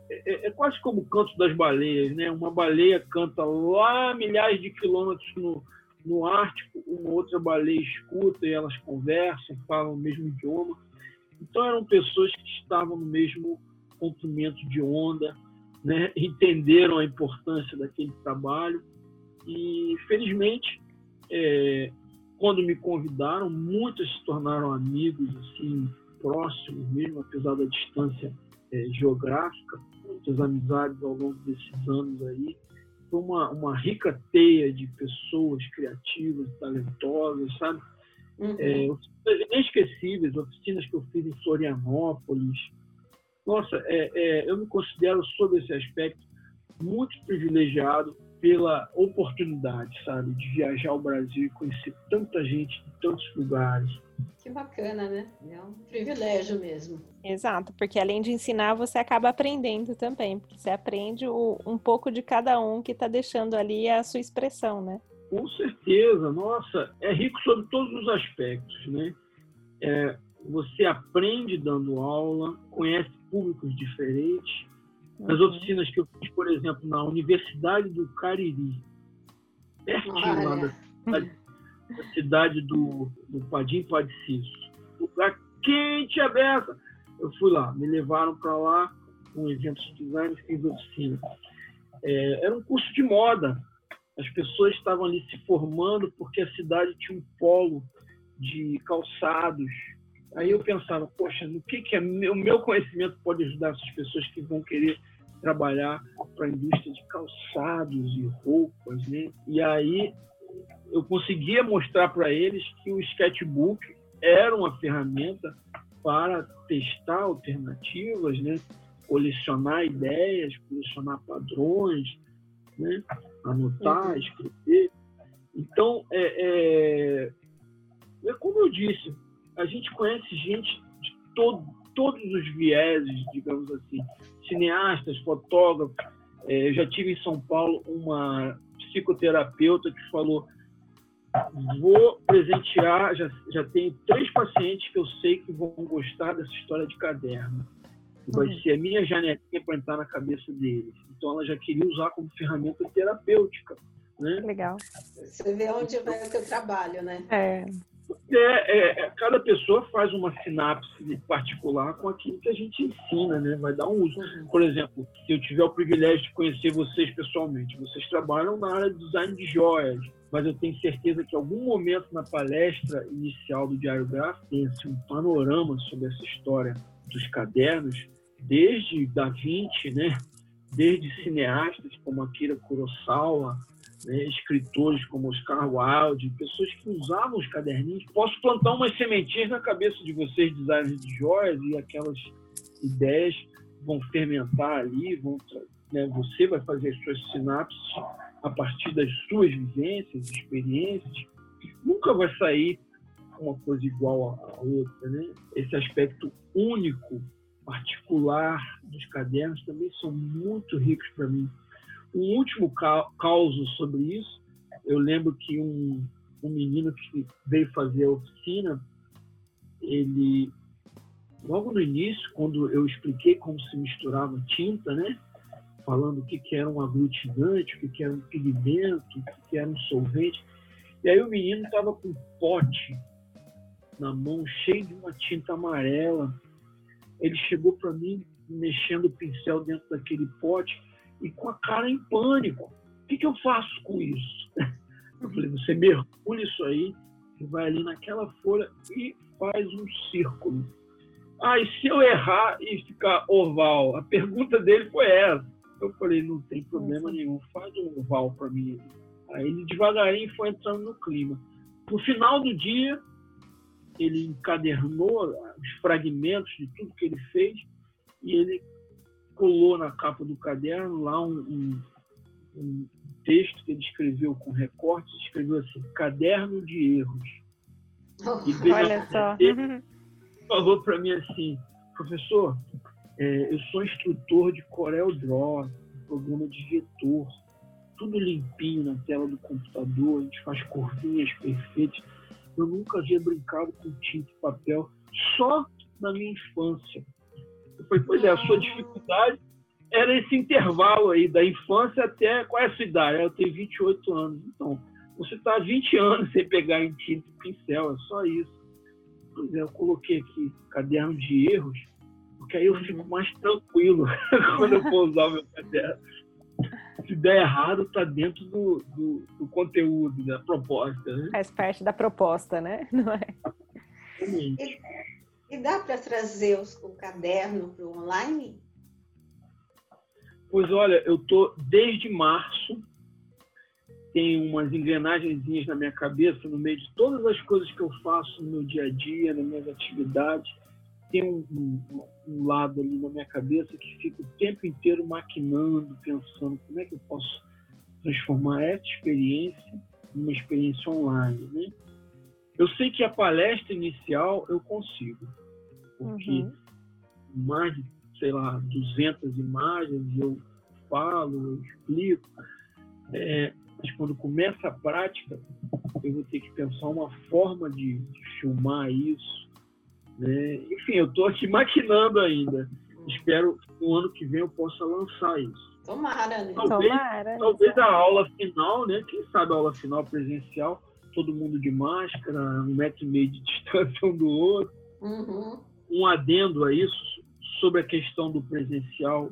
B: é, é, quase como o canto das baleias, né? Uma baleia canta lá milhares de quilômetros no, no Ártico, uma outra baleia escuta e elas conversam, falam o mesmo idioma. Então eram pessoas que estavam no mesmo comprimento de onda, né? entenderam a importância daquele trabalho e, felizmente, é, quando me convidaram, muitas se tornaram amigos, assim, próximos mesmo, apesar da distância é, geográfica muitas amizades ao longo desses anos aí. Foi uma, uma rica teia de pessoas criativas, talentosas, sabe? Uhum. É, inesquecíveis, oficinas que eu fiz em Florianópolis. Nossa, é, é, eu me considero, sob esse aspecto, muito privilegiado pela oportunidade, sabe, de viajar ao Brasil e conhecer tanta gente de tantos lugares.
C: Que bacana, né? É um privilégio mesmo.
D: Exato, porque além de ensinar, você acaba aprendendo também, porque você aprende o, um pouco de cada um que está deixando ali a sua expressão, né?
B: Com certeza, nossa, é rico sobre todos os aspectos, né? É, você aprende dando aula, conhece públicos diferentes, nas uhum. oficinas que eu fiz, por exemplo, na Universidade do Cariri, pertinho lá da cidade, da cidade do, do Padim Padiciço. Lugar quente aberta. Eu fui lá, me levaram para lá, um evento de design, fiz oficina. É, era um curso de moda. As pessoas estavam ali se formando porque a cidade tinha um polo de calçados, Aí eu pensava, poxa, no que, que é, o meu conhecimento pode ajudar essas pessoas que vão querer trabalhar para a indústria de calçados e roupas, né? E aí eu conseguia mostrar para eles que o sketchbook era uma ferramenta para testar alternativas, né? colecionar ideias, colecionar padrões, né? anotar, uhum. escrever. Então, é, é, é como eu disse, a gente conhece gente de todo, todos os vieses, digamos assim, cineastas, fotógrafos. É, eu já tive em São Paulo uma psicoterapeuta que falou: vou presentear, já, já tenho três pacientes que eu sei que vão gostar dessa história de caderno. Vai uhum. ser a minha janelinha para entrar na cabeça deles. Então ela já queria usar como ferramenta terapêutica. Né?
D: Legal.
C: Você vê onde vai o teu trabalho, né?
D: É.
B: É, é, cada pessoa faz uma sinapse particular com aquilo que a gente ensina, né? Vai dar um uso. Por exemplo, se eu tiver o privilégio de conhecer vocês pessoalmente, vocês trabalham na área de design de joias, mas eu tenho certeza que em algum momento na palestra inicial do Diário Gráfico tem assim, um panorama sobre essa história dos cadernos, desde Da Vinci, né? desde cineastas como Akira Kurosawa, né? escritores como Oscar Wilde, pessoas que usavam os caderninhos. Posso plantar umas sementinhas na cabeça de vocês, designers de joias, e aquelas ideias vão fermentar ali, vão, né? você vai fazer as suas sinapses a partir das suas vivências, experiências, nunca vai sair uma coisa igual à outra, né? Esse aspecto único, particular dos cadernos também são muito ricos para mim. Um último caso sobre isso, eu lembro que um, um menino que veio fazer a oficina, ele logo no início, quando eu expliquei como se misturava tinta, né? falando o que, que era um aglutinante, o que, que era um pigmento, o que, que era um solvente. E aí o menino estava com um pote na mão, cheio de uma tinta amarela. Ele chegou para mim, mexendo o pincel dentro daquele pote e com a cara em pânico. O que, que eu faço com isso? Eu falei, você mergulha isso aí vai ali naquela folha e faz um círculo. Ah, e se eu errar e ficar oval? A pergunta dele foi essa. Eu falei, não tem problema nenhum, faz um oval para mim. Aí ele devagarinho foi entrando no clima. No final do dia, ele encadernou os fragmentos de tudo que ele fez e ele colou na capa do caderno lá um, um, um texto que ele escreveu com recortes, escreveu assim, caderno de erros.
D: Oh, olha só.
B: Ele falou para mim assim, professor, é, eu sou instrutor de Corel Draw, programa de vetor, tudo limpinho na tela do computador, a gente faz curvinhas perfeitas. Eu nunca havia brincado com tinta e papel, só na minha infância. Falei, pois é, a sua dificuldade era esse intervalo aí, da infância até. Qual é a sua idade? Eu tenho 28 anos. Então, você está há 20 anos sem pegar em tinta e pincel, é só isso. Pois é, eu coloquei aqui caderno de erros porque aí eu fico mais tranquilo quando eu for usar o meu caderno. Se der errado, está dentro do, do, do, conteúdo, da proposta. Né?
D: Faz parte da proposta, né? Não é?
C: E, e dá para trazer os, o caderno para o online?
B: Pois olha, eu tô desde março tem umas engrenagenzinhas na minha cabeça no meio de todas as coisas que eu faço no meu dia a dia, nas minhas atividades tem um, um, um, lado ali na minha cabeça que fica o tempo inteiro maquinando, pensando como é que eu posso transformar essa experiência numa experiência online, né? Eu sei que a palestra inicial eu consigo, porque uhum. mais de, sei lá, 200 imagens eu falo, eu explico, é, mas quando começa a prática, eu vou ter que pensar uma forma de, de filmar isso, né? Enfim, eu estou aqui maquinando ainda. Espero que no ano que vem eu possa lançar isso.
C: Tomara, né?
B: Talvez,
D: Tomara.
B: talvez a aula final, né? Quem sabe a aula final presencial, todo mundo de máscara, um metro e meio de distância um do outro.
C: Uhum.
B: Um adendo a isso, sobre a questão do presencial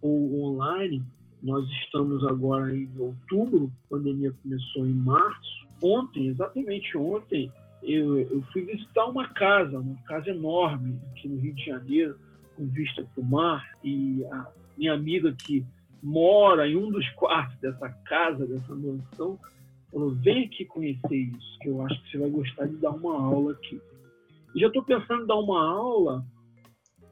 B: ou online, nós estamos agora em outubro, a pandemia começou em março. Ontem, exatamente ontem, eu, eu fui visitar uma casa, uma casa enorme aqui no Rio de Janeiro, com vista para o mar, e a minha amiga que mora em um dos quartos dessa casa, dessa mansão, falou: vem aqui conhecer isso, que eu acho que você vai gostar de dar uma aula aqui. E já estou pensando em dar uma aula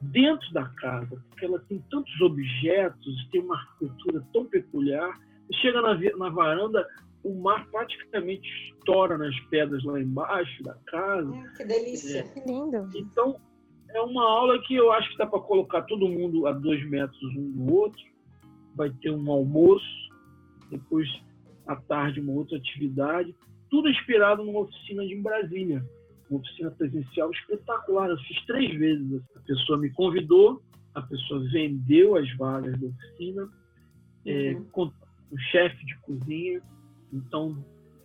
B: dentro da casa, porque ela tem tantos objetos, tem uma arquitetura tão peculiar. Chega na, na varanda, o mar praticamente estoura nas pedras lá embaixo da casa.
C: É, que delícia. É.
D: Que lindo.
B: Então, é uma aula que eu acho que dá para colocar todo mundo a dois metros um do outro. Vai ter um almoço, depois à tarde uma outra atividade. Tudo inspirado numa oficina de Brasília. Uma oficina presencial espetacular. Eu fiz três vezes. A pessoa me convidou, a pessoa vendeu as vagas da oficina, é, uhum. é, o chefe de cozinha, então,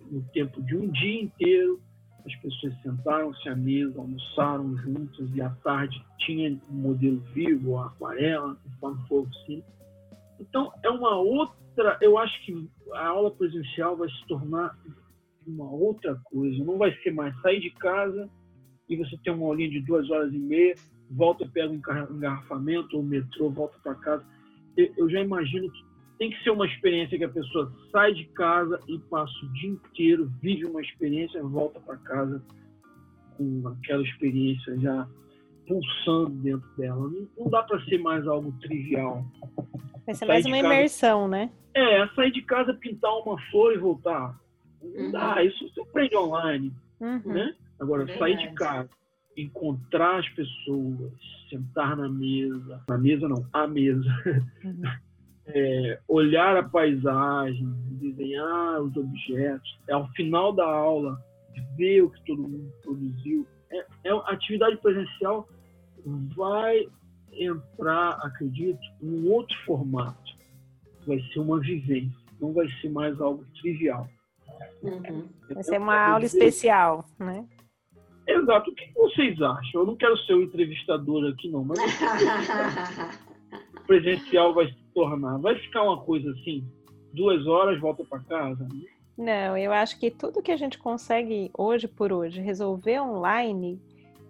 B: no tempo de um dia inteiro, as pessoas sentaram-se à mesa, almoçaram juntas e à tarde tinha um modelo vivo, a aquarela, conforme for oficina. Então, é uma outra. Eu acho que a aula presencial vai se tornar uma outra coisa. Não vai ser mais sair de casa e você tem uma aulinha de duas horas e meia, volta, pega um engarrafamento ou metrô, volta para casa. Eu já imagino que tem que ser uma experiência que a pessoa sai de casa e passa o dia inteiro, vive uma experiência, volta para casa com aquela experiência já pulsando dentro dela. Não dá para ser mais algo trivial.
D: Vai ser mais uma casa, imersão, né?
B: É, sair de casa, pintar uma flor e voltar. Não uhum. dá, isso você aprende online. Uhum. Né? Agora, Verdade. sair de casa, encontrar as pessoas, sentar na mesa, na mesa não, à mesa, uhum. é, olhar a paisagem, desenhar os objetos, é ao final da aula, ver o que todo mundo produziu. É, é atividade presencial vai entrar, acredito, em um outro formato. Vai ser uma vivência, não vai ser mais algo trivial.
D: Uhum. Vai ser uma aula dizer... especial, né?
B: Exato. O que vocês acham? Eu não quero ser o entrevistador aqui, não, mas presencial vai se tornar? Vai ficar uma coisa assim, duas horas, volta para casa?
D: Não, eu acho que tudo que a gente consegue hoje por hoje resolver online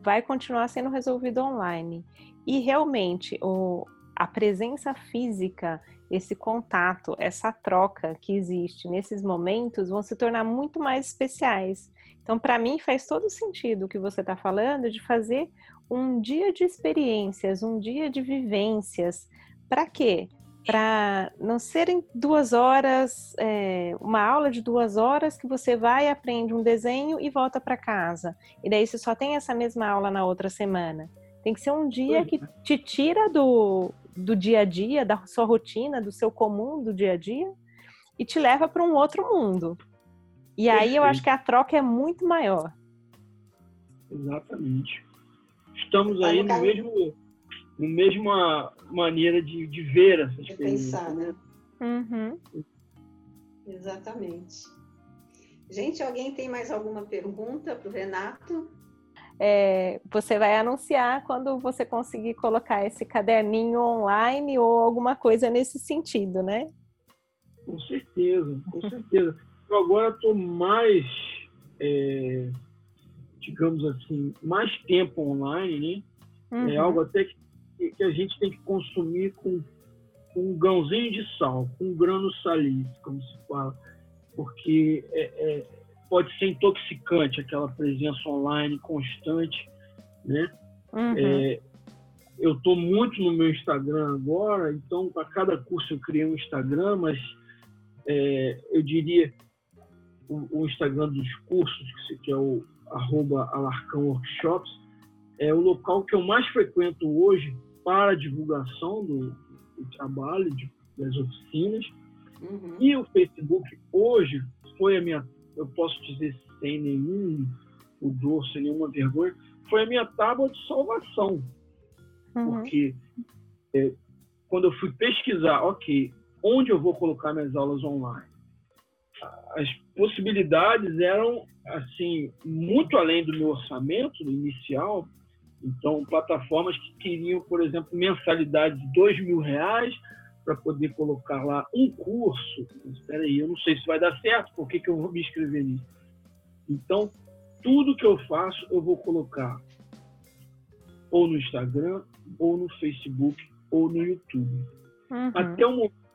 D: vai continuar sendo resolvido online. E realmente o, a presença física, esse contato, essa troca que existe nesses momentos vão se tornar muito mais especiais. Então, para mim, faz todo sentido o que você está falando de fazer um dia de experiências, um dia de vivências. Para quê? Para não serem duas horas, é, uma aula de duas horas que você vai, aprende um desenho e volta para casa. E daí você só tem essa mesma aula na outra semana. Tem que ser um dia que é. te tira do, do dia a dia, da sua rotina, do seu comum do dia a dia e te leva para um outro mundo. E aí eu acho que a troca é muito maior.
B: Exatamente. Estamos aí no mesmo na mesma maneira de, de ver essas de coisas.
C: pensar, né? Uhum. Exatamente. Gente, alguém tem mais alguma pergunta para o Renato?
D: É, você vai anunciar quando você conseguir colocar esse caderninho online ou alguma coisa nesse sentido, né?
B: Com certeza, com certeza. Eu agora estou mais, é, digamos assim, mais tempo online, né? É uhum. É algo até que que a gente tem que consumir com, com um grãozinho de sal, com um grano salice, como se fala, porque é, é, pode ser intoxicante aquela presença online constante, né? Uhum. É, eu estou muito no meu Instagram agora, então para cada curso eu criei um Instagram, mas é, eu diria o, o, Instagram dos cursos, que é o arroba Alarcão Workshops, é o local que eu mais frequento hoje para a divulgação do, do trabalho, de, das oficinas. Uhum. E o Facebook hoje foi a minha, eu posso dizer sem nenhum pudor, sem nenhuma vergonha, foi a minha tábua de salvação. Uhum. Porque é, quando eu fui pesquisar, ok, onde eu vou colocar minhas aulas online? As possibilidades eram assim muito além do meu orçamento inicial, então, plataformas que queriam, por exemplo, mensalidade de dois mil reais para poder colocar lá um curso. Espera aí, eu não sei se vai dar certo, por que, que eu vou me inscrever nisso? Então, tudo que eu faço, eu vou colocar ou no Instagram, ou no Facebook, ou no YouTube. Uhum. Até o momento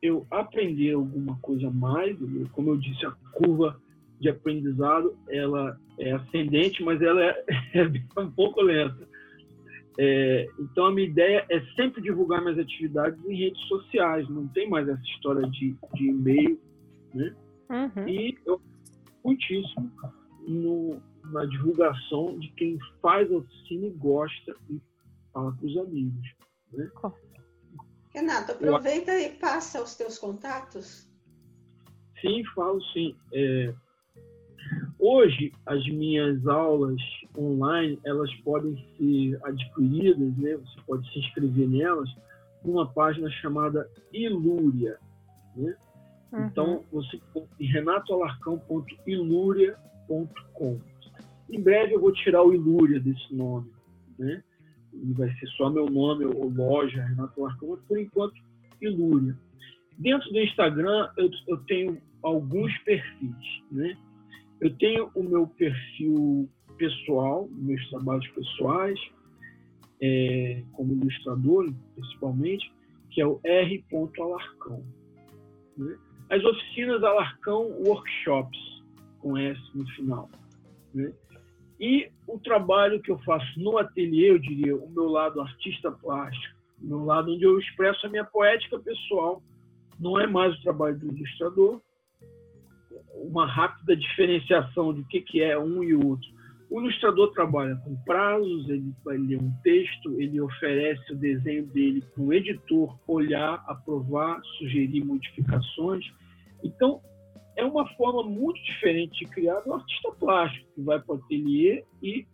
B: eu aprender alguma coisa mais, como eu disse, a curva de aprendizado ela é ascendente, mas ela é, é um pouco lenta. É, então a minha ideia é sempre divulgar minhas atividades em redes sociais, não tem mais essa história de, de e-mail, né? Uhum. E eu muitíssimo no, na divulgação de quem faz oficina e gosta e fala com os amigos. Né?
C: Renato, aproveita eu... e passa os teus contatos.
B: Sim, falo sim. É, Hoje, as minhas aulas online, elas podem ser adquiridas, né? você pode se inscrever nelas, numa página chamada Ilúria. Né? Uhum. Então, você em renatoalarcão.ilúria.com. Em breve eu vou tirar o Ilúria desse nome, né? E vai ser só meu nome, ou loja, Renato Larcão, mas por enquanto Ilúria. Dentro do Instagram eu, eu tenho alguns perfis, né? Eu tenho o meu perfil pessoal, meus trabalhos pessoais, é, como ilustrador, principalmente, que é o R. Alarcão. Né? As oficinas Alarcão Workshops, com S no final. Né? E o trabalho que eu faço no ateliê, eu diria, o meu lado artista plástico, o meu lado onde eu expresso a minha poética pessoal, não é mais o trabalho do ilustrador, uma rápida diferenciação de o que é um e outro. O ilustrador trabalha com prazos, ele vai ler um texto, ele oferece o desenho dele para o editor olhar, aprovar, sugerir modificações. Então, é uma forma muito diferente de criar do artista plástico, que vai para o ateliê e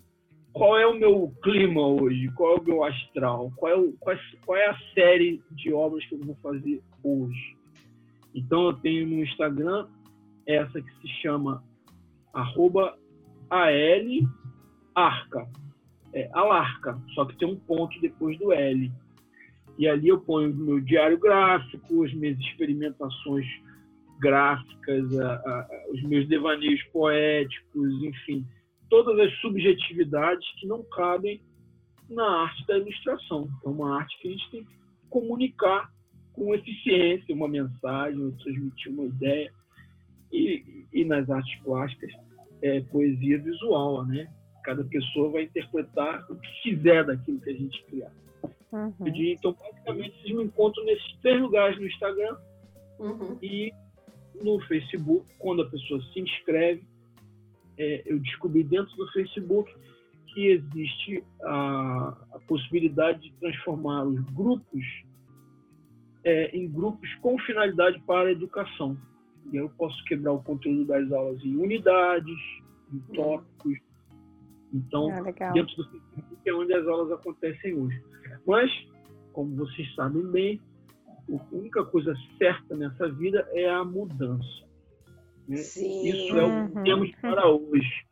B: qual é o meu clima hoje, qual é o meu astral, qual é, o, qual, é, qual é a série de obras que eu vou fazer hoje. Então, eu tenho no Instagram essa que se chama arroba AL Arca. É, Alarca, só que tem um ponto depois do L. E ali eu ponho meu diário gráfico, as minhas experimentações gráficas, a, a, os meus devaneios poéticos, enfim, todas as subjetividades que não cabem na arte da ilustração. É uma arte que a gente tem que comunicar com eficiência uma mensagem, transmitir uma ideia. E, e nas artes plásticas, é, poesia visual, né? Cada pessoa vai interpretar o que quiser daquilo que a gente criar. Uhum. Então, basicamente, vocês me encontram nesses três lugares no Instagram uhum. e no Facebook. Quando a pessoa se inscreve, é, eu descobri dentro do Facebook que existe a, a possibilidade de transformar os grupos é, em grupos com finalidade para a educação. E eu posso quebrar o conteúdo das aulas em unidades, em uhum. tópicos. Então, ah, dentro do Facebook é onde as aulas acontecem hoje. Mas, como vocês sabem bem, a única coisa certa nessa vida é a mudança. Né? Isso é o que uhum. temos para hoje.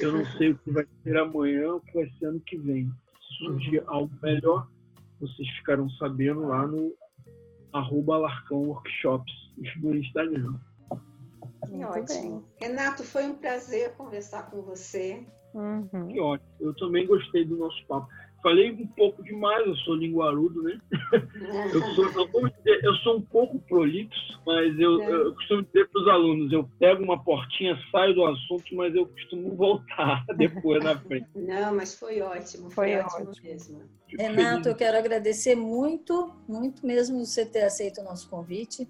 B: Eu não sei o que vai ser amanhã, o que vai ser ano que vem. Se surgir uhum. algo melhor, vocês ficarão sabendo lá no arroba Alarcão Workshops no Instagram.
C: Que ótimo. Bem. Renato, foi um prazer conversar com você.
B: Uhum. Que ótimo. Eu também gostei do nosso papo. Falei um pouco demais, eu sou linguarudo, né? eu, sou, eu, dizer, eu sou um pouco prolixo, mas eu, é. eu costumo dizer para os alunos, eu pego uma portinha, saio do assunto, mas eu costumo voltar depois na frente.
C: Não, mas foi ótimo, foi, foi ótimo, ótimo mesmo.
A: Renato, eu quero agradecer muito, muito mesmo você ter aceito o nosso convite.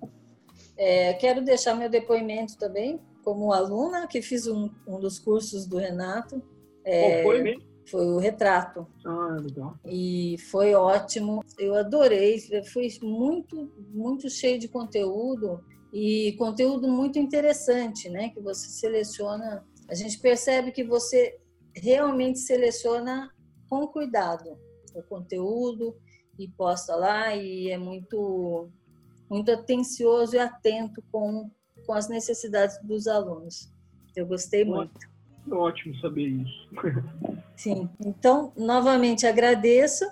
A: É, quero deixar meu depoimento também, como aluna que fiz um, um dos cursos do Renato.
B: É, foi mesmo?
A: Foi o retrato.
B: Ah, legal.
A: E foi ótimo. Eu adorei. Foi muito, muito cheio de conteúdo e conteúdo muito interessante, né? Que você seleciona. A gente percebe que você realmente seleciona com cuidado o conteúdo e posta lá e é muito muito atencioso e atento com, com as necessidades dos alunos. Eu gostei muito.
B: Ótimo saber isso.
A: Sim, então, novamente agradeço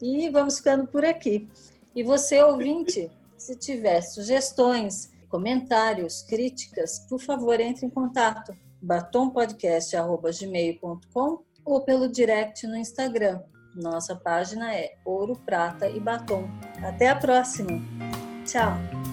A: e vamos ficando por aqui. E você, ouvinte, se tiver sugestões, comentários, críticas, por favor, entre em contato batompodcast.gmail.com ou pelo direct no Instagram. Nossa página é Ouro, Prata e Batom. Até a próxima! Tchau!